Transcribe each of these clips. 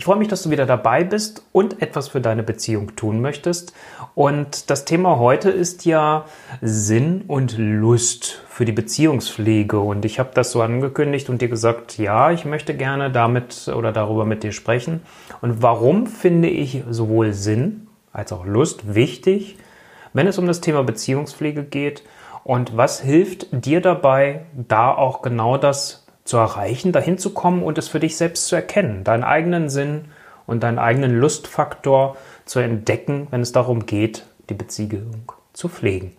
Ich freue mich, dass du wieder dabei bist und etwas für deine Beziehung tun möchtest. Und das Thema heute ist ja Sinn und Lust für die Beziehungspflege. Und ich habe das so angekündigt und dir gesagt, ja, ich möchte gerne damit oder darüber mit dir sprechen. Und warum finde ich sowohl Sinn als auch Lust wichtig, wenn es um das Thema Beziehungspflege geht? Und was hilft dir dabei, da auch genau das zu erreichen, dahin zu kommen und es für dich selbst zu erkennen, deinen eigenen Sinn und deinen eigenen Lustfaktor zu entdecken, wenn es darum geht, die Beziehung zu pflegen.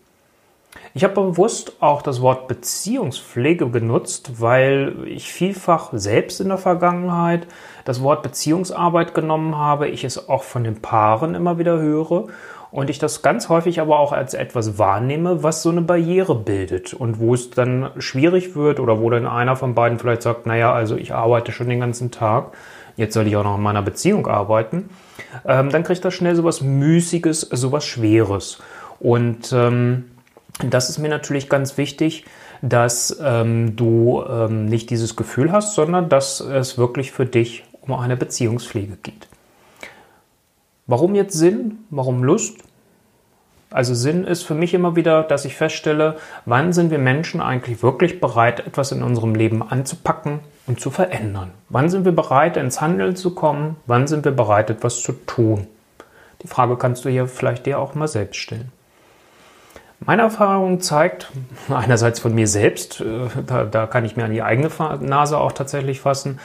Ich habe bewusst auch das Wort Beziehungspflege genutzt, weil ich vielfach selbst in der Vergangenheit das Wort Beziehungsarbeit genommen habe, ich es auch von den Paaren immer wieder höre und ich das ganz häufig aber auch als etwas wahrnehme, was so eine Barriere bildet und wo es dann schwierig wird oder wo dann einer von beiden vielleicht sagt, naja, also ich arbeite schon den ganzen Tag, jetzt soll ich auch noch in meiner Beziehung arbeiten, ähm, dann kriegt das schnell sowas Müßiges, sowas Schweres. Und ähm, das ist mir natürlich ganz wichtig, dass ähm, du ähm, nicht dieses Gefühl hast, sondern dass es wirklich für dich um eine Beziehungspflege geht. Warum jetzt Sinn? Warum Lust? Also Sinn ist für mich immer wieder, dass ich feststelle, wann sind wir Menschen eigentlich wirklich bereit, etwas in unserem Leben anzupacken und zu verändern? Wann sind wir bereit, ins Handeln zu kommen? Wann sind wir bereit, etwas zu tun? Die Frage kannst du hier vielleicht dir auch mal selbst stellen. Meine Erfahrung zeigt, einerseits von mir selbst, äh, da, da kann ich mir an die eigene Nase auch tatsächlich fassen,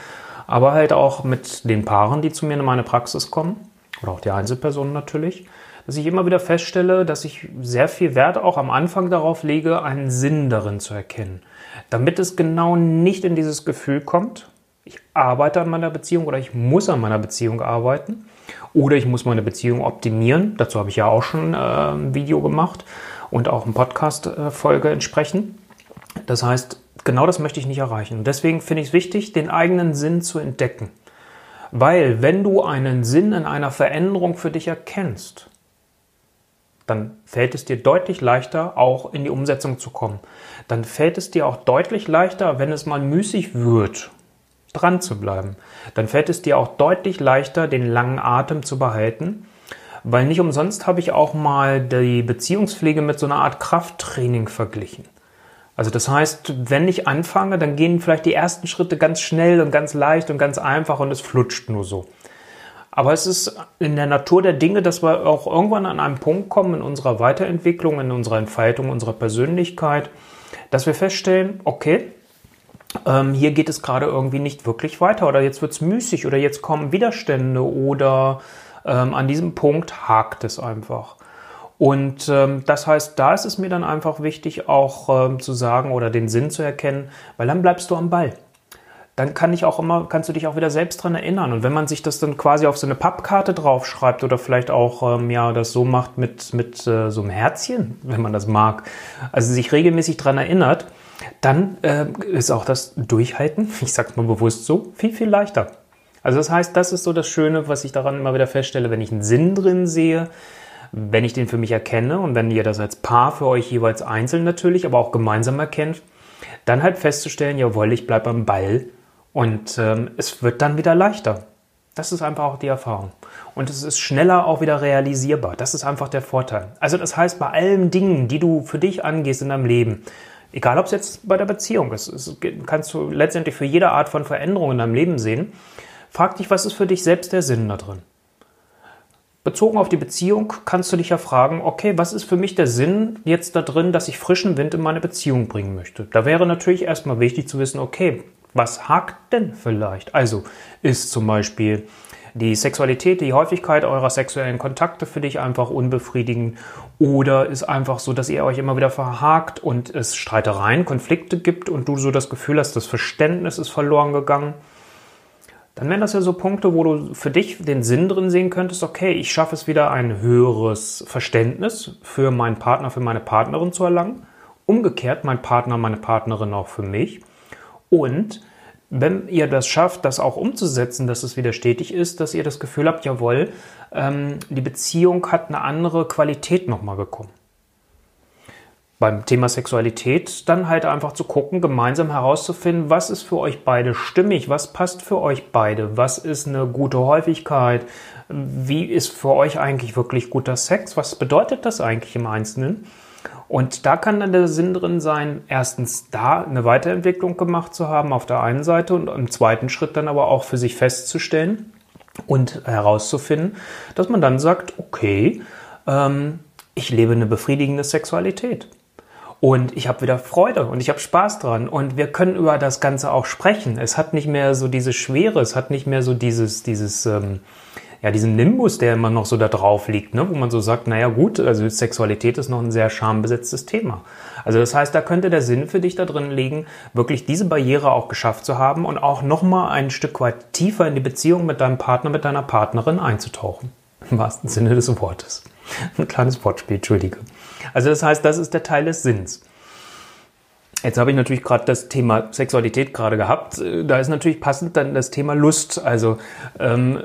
aber halt auch mit den Paaren, die zu mir in meine Praxis kommen, oder auch die Einzelpersonen natürlich, dass ich immer wieder feststelle, dass ich sehr viel Wert auch am Anfang darauf lege, einen Sinn darin zu erkennen. Damit es genau nicht in dieses Gefühl kommt, ich arbeite an meiner Beziehung oder ich muss an meiner Beziehung arbeiten oder ich muss meine Beziehung optimieren. Dazu habe ich ja auch schon äh, ein Video gemacht und auch eine Podcast-Folge entsprechend. Das heißt, genau das möchte ich nicht erreichen. Und deswegen finde ich es wichtig, den eigenen Sinn zu entdecken. Weil wenn du einen Sinn in einer Veränderung für dich erkennst, dann fällt es dir deutlich leichter, auch in die Umsetzung zu kommen. Dann fällt es dir auch deutlich leichter, wenn es mal müßig wird, dran zu bleiben. Dann fällt es dir auch deutlich leichter, den langen Atem zu behalten, weil nicht umsonst habe ich auch mal die Beziehungspflege mit so einer Art Krafttraining verglichen. Also das heißt, wenn ich anfange, dann gehen vielleicht die ersten Schritte ganz schnell und ganz leicht und ganz einfach und es flutscht nur so. Aber es ist in der Natur der Dinge, dass wir auch irgendwann an einen Punkt kommen in unserer Weiterentwicklung, in unserer Entfaltung unserer Persönlichkeit, dass wir feststellen, okay, ähm, hier geht es gerade irgendwie nicht wirklich weiter oder jetzt wird es müßig oder jetzt kommen Widerstände oder ähm, an diesem Punkt hakt es einfach. Und ähm, das heißt, da ist es mir dann einfach wichtig, auch ähm, zu sagen oder den Sinn zu erkennen, weil dann bleibst du am Ball. Dann kann ich auch immer, kannst du dich auch wieder selbst dran erinnern. Und wenn man sich das dann quasi auf so eine Pappkarte draufschreibt oder vielleicht auch ähm, ja das so macht mit mit äh, so einem Herzchen, wenn man das mag, also sich regelmäßig dran erinnert, dann äh, ist auch das Durchhalten, ich sag's mal bewusst so, viel viel leichter. Also das heißt, das ist so das Schöne, was ich daran immer wieder feststelle, wenn ich einen Sinn drin sehe, wenn ich den für mich erkenne und wenn ihr das als Paar für euch jeweils einzeln natürlich, aber auch gemeinsam erkennt, dann halt festzustellen, jawohl, ich bleibe am Ball und ähm, es wird dann wieder leichter. Das ist einfach auch die Erfahrung. Und es ist schneller auch wieder realisierbar. Das ist einfach der Vorteil. Also das heißt, bei allen Dingen, die du für dich angehst in deinem Leben, egal ob es jetzt bei der Beziehung ist, es kannst du letztendlich für jede Art von Veränderung in deinem Leben sehen, frag dich, was ist für dich selbst der Sinn da drin? Bezogen auf die Beziehung kannst du dich ja fragen, okay, was ist für mich der Sinn jetzt da drin, dass ich frischen Wind in meine Beziehung bringen möchte? Da wäre natürlich erstmal wichtig zu wissen, okay, was hakt denn vielleicht? Also ist zum Beispiel die Sexualität, die Häufigkeit eurer sexuellen Kontakte für dich einfach unbefriedigend oder ist einfach so, dass ihr euch immer wieder verhakt und es Streitereien, Konflikte gibt und du so das Gefühl hast, das Verständnis ist verloren gegangen? Dann wären das ja so Punkte, wo du für dich den Sinn drin sehen könntest, okay, ich schaffe es wieder ein höheres Verständnis für meinen Partner, für meine Partnerin zu erlangen. Umgekehrt mein Partner, meine Partnerin auch für mich. Und wenn ihr das schafft, das auch umzusetzen, dass es wieder stetig ist, dass ihr das Gefühl habt, jawohl, ähm, die Beziehung hat eine andere Qualität nochmal bekommen. Beim Thema Sexualität dann halt einfach zu gucken, gemeinsam herauszufinden, was ist für euch beide stimmig, was passt für euch beide, was ist eine gute Häufigkeit, wie ist für euch eigentlich wirklich guter Sex, was bedeutet das eigentlich im Einzelnen? Und da kann dann der Sinn drin sein, erstens da eine Weiterentwicklung gemacht zu haben auf der einen Seite und im zweiten Schritt dann aber auch für sich festzustellen und herauszufinden, dass man dann sagt, okay, ähm, ich lebe eine befriedigende Sexualität. Und ich habe wieder Freude und ich habe Spaß dran. Und wir können über das Ganze auch sprechen. Es hat nicht mehr so diese Schwere, es hat nicht mehr so dieses, dieses, ähm, ja, diesen Nimbus, der immer noch so da drauf liegt, ne? wo man so sagt, naja gut, also Sexualität ist noch ein sehr schambesetztes Thema. Also das heißt, da könnte der Sinn für dich da drin liegen, wirklich diese Barriere auch geschafft zu haben und auch nochmal ein Stück weit tiefer in die Beziehung mit deinem Partner, mit deiner Partnerin einzutauchen. Im wahrsten Sinne des Wortes. Ein kleines Wortspiel, entschuldige. Also das heißt, das ist der Teil des Sinns. Jetzt habe ich natürlich gerade das Thema Sexualität gerade gehabt. Da ist natürlich passend dann das Thema Lust. Also ähm,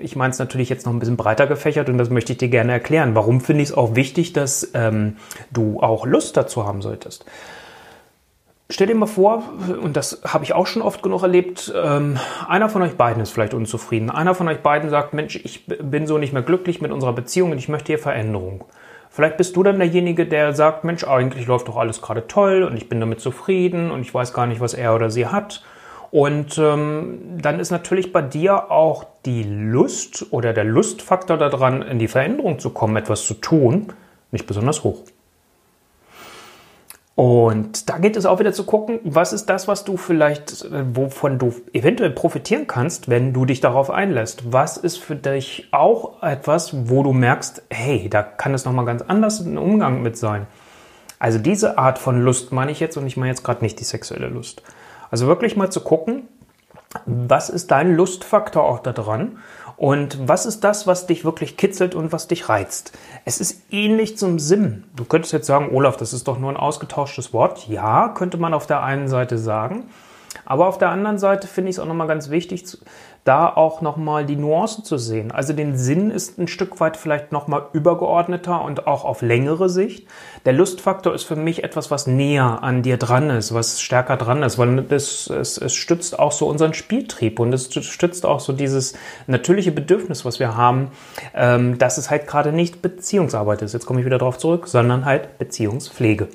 ich meine es natürlich jetzt noch ein bisschen breiter gefächert und das möchte ich dir gerne erklären. Warum finde ich es auch wichtig, dass ähm, du auch Lust dazu haben solltest? Stell dir mal vor, und das habe ich auch schon oft genug erlebt, ähm, einer von euch beiden ist vielleicht unzufrieden. Einer von euch beiden sagt, Mensch, ich bin so nicht mehr glücklich mit unserer Beziehung und ich möchte hier Veränderung. Vielleicht bist du dann derjenige, der sagt, Mensch, eigentlich läuft doch alles gerade toll und ich bin damit zufrieden und ich weiß gar nicht, was er oder sie hat. Und ähm, dann ist natürlich bei dir auch die Lust oder der Lustfaktor daran, in die Veränderung zu kommen, etwas zu tun, nicht besonders hoch. Und da geht es auch wieder zu gucken, was ist das, was du vielleicht, wovon du eventuell profitieren kannst, wenn du dich darauf einlässt. Was ist für dich auch etwas, wo du merkst, hey, da kann es nochmal ganz anders ein Umgang mit sein. Also diese Art von Lust meine ich jetzt und ich meine jetzt gerade nicht die sexuelle Lust. Also wirklich mal zu gucken, was ist dein Lustfaktor auch da dran und was ist das, was dich wirklich kitzelt und was dich reizt? Es ist ähnlich zum Sim. Du könntest jetzt sagen, Olaf, das ist doch nur ein ausgetauschtes Wort. Ja, könnte man auf der einen Seite sagen. Aber auf der anderen Seite finde ich es auch nochmal ganz wichtig, da auch nochmal die Nuancen zu sehen. Also den Sinn ist ein Stück weit vielleicht nochmal übergeordneter und auch auf längere Sicht. Der Lustfaktor ist für mich etwas, was näher an dir dran ist, was stärker dran ist, weil das, es, es stützt auch so unseren Spieltrieb und es stützt auch so dieses natürliche Bedürfnis, was wir haben, ähm, dass es halt gerade nicht Beziehungsarbeit ist. Jetzt komme ich wieder darauf zurück, sondern halt Beziehungspflege.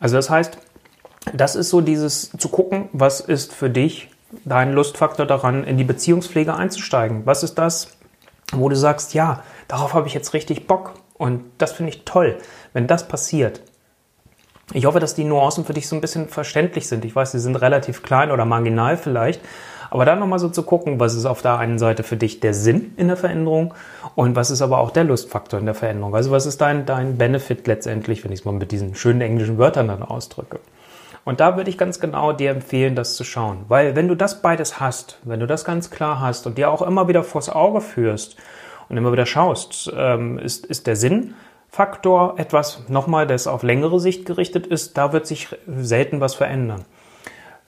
Also das heißt, das ist so dieses zu gucken, was ist für dich dein Lustfaktor daran, in die Beziehungspflege einzusteigen? Was ist das, wo du sagst, ja, darauf habe ich jetzt richtig Bock und das finde ich toll, wenn das passiert. Ich hoffe, dass die Nuancen für dich so ein bisschen verständlich sind. Ich weiß, sie sind relativ klein oder marginal vielleicht, aber dann nochmal so zu gucken, was ist auf der einen Seite für dich der Sinn in der Veränderung und was ist aber auch der Lustfaktor in der Veränderung. Also was ist dein, dein Benefit letztendlich, wenn ich es mal mit diesen schönen englischen Wörtern dann ausdrücke. Und da würde ich ganz genau dir empfehlen, das zu schauen. Weil wenn du das beides hast, wenn du das ganz klar hast und dir auch immer wieder vors Auge führst und immer wieder schaust, ähm, ist, ist der Sinnfaktor etwas nochmal, das auf längere Sicht gerichtet ist, da wird sich selten was verändern.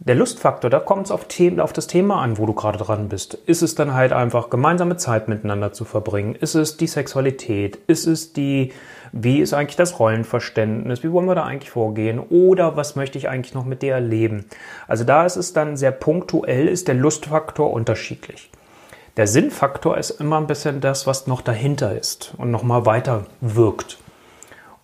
Der Lustfaktor, da kommt es auf, auf, das Thema an, wo du gerade dran bist. Ist es dann halt einfach gemeinsame Zeit miteinander zu verbringen? Ist es die Sexualität? Ist es die, wie ist eigentlich das Rollenverständnis? Wie wollen wir da eigentlich vorgehen? Oder was möchte ich eigentlich noch mit dir erleben? Also da ist es dann sehr punktuell, ist der Lustfaktor unterschiedlich. Der Sinnfaktor ist immer ein bisschen das, was noch dahinter ist und nochmal weiter wirkt.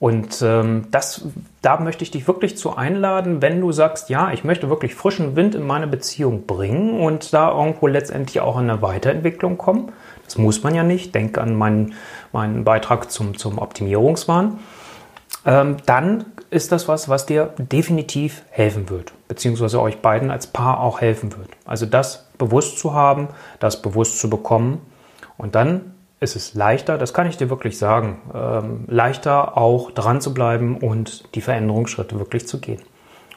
Und ähm, das, da möchte ich dich wirklich zu einladen, wenn du sagst, ja, ich möchte wirklich frischen Wind in meine Beziehung bringen und da irgendwo letztendlich auch in eine Weiterentwicklung kommen. Das muss man ja nicht. Denk an meinen, meinen Beitrag zum, zum Optimierungswahn. Ähm, dann ist das was, was dir definitiv helfen wird, beziehungsweise euch beiden als Paar auch helfen wird. Also das bewusst zu haben, das bewusst zu bekommen und dann ist es leichter, das kann ich dir wirklich sagen, ähm, leichter auch dran zu bleiben und die Veränderungsschritte wirklich zu gehen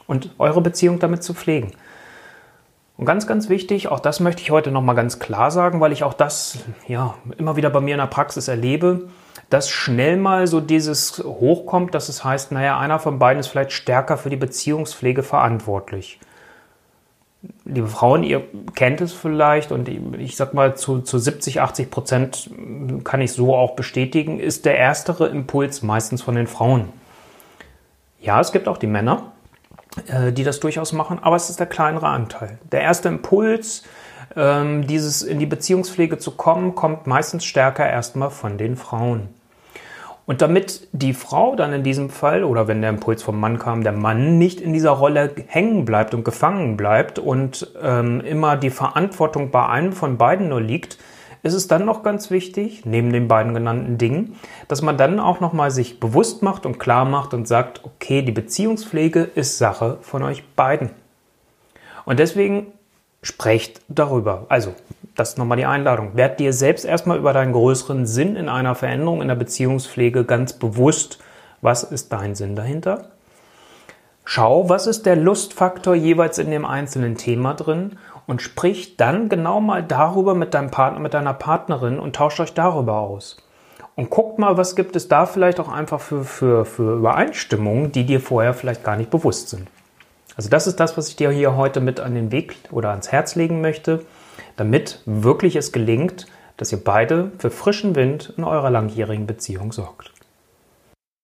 und eure Beziehung damit zu pflegen. Und ganz, ganz wichtig, auch das möchte ich heute nochmal ganz klar sagen, weil ich auch das ja immer wieder bei mir in der Praxis erlebe, dass schnell mal so dieses hochkommt, dass es heißt, naja, einer von beiden ist vielleicht stärker für die Beziehungspflege verantwortlich liebe Frauen, ihr kennt es vielleicht und ich sag mal zu, zu 70, 80 Prozent kann ich so auch bestätigen, ist der erstere Impuls meistens von den Frauen. Ja, es gibt auch die Männer, äh, die das durchaus machen, aber es ist der kleinere Anteil. Der erste Impuls, ähm, dieses in die Beziehungspflege zu kommen, kommt meistens stärker erstmal von den Frauen. Und damit die Frau dann in diesem Fall, oder wenn der Impuls vom Mann kam, der Mann nicht in dieser Rolle hängen bleibt und gefangen bleibt und ähm, immer die Verantwortung bei einem von beiden nur liegt, ist es dann noch ganz wichtig, neben den beiden genannten Dingen, dass man dann auch nochmal sich bewusst macht und klar macht und sagt, okay, die Beziehungspflege ist Sache von euch beiden. Und deswegen sprecht darüber. Also, das ist nochmal die Einladung. Werd dir selbst erstmal über deinen größeren Sinn in einer Veränderung in der Beziehungspflege ganz bewusst. Was ist dein Sinn dahinter? Schau, was ist der Lustfaktor jeweils in dem einzelnen Thema drin und sprich dann genau mal darüber mit deinem Partner, mit deiner Partnerin und tauscht euch darüber aus. Und guckt mal, was gibt es da vielleicht auch einfach für, für, für Übereinstimmungen, die dir vorher vielleicht gar nicht bewusst sind. Also das ist das, was ich dir hier heute mit an den Weg oder ans Herz legen möchte, damit wirklich es gelingt, dass ihr beide für frischen Wind in eurer langjährigen Beziehung sorgt.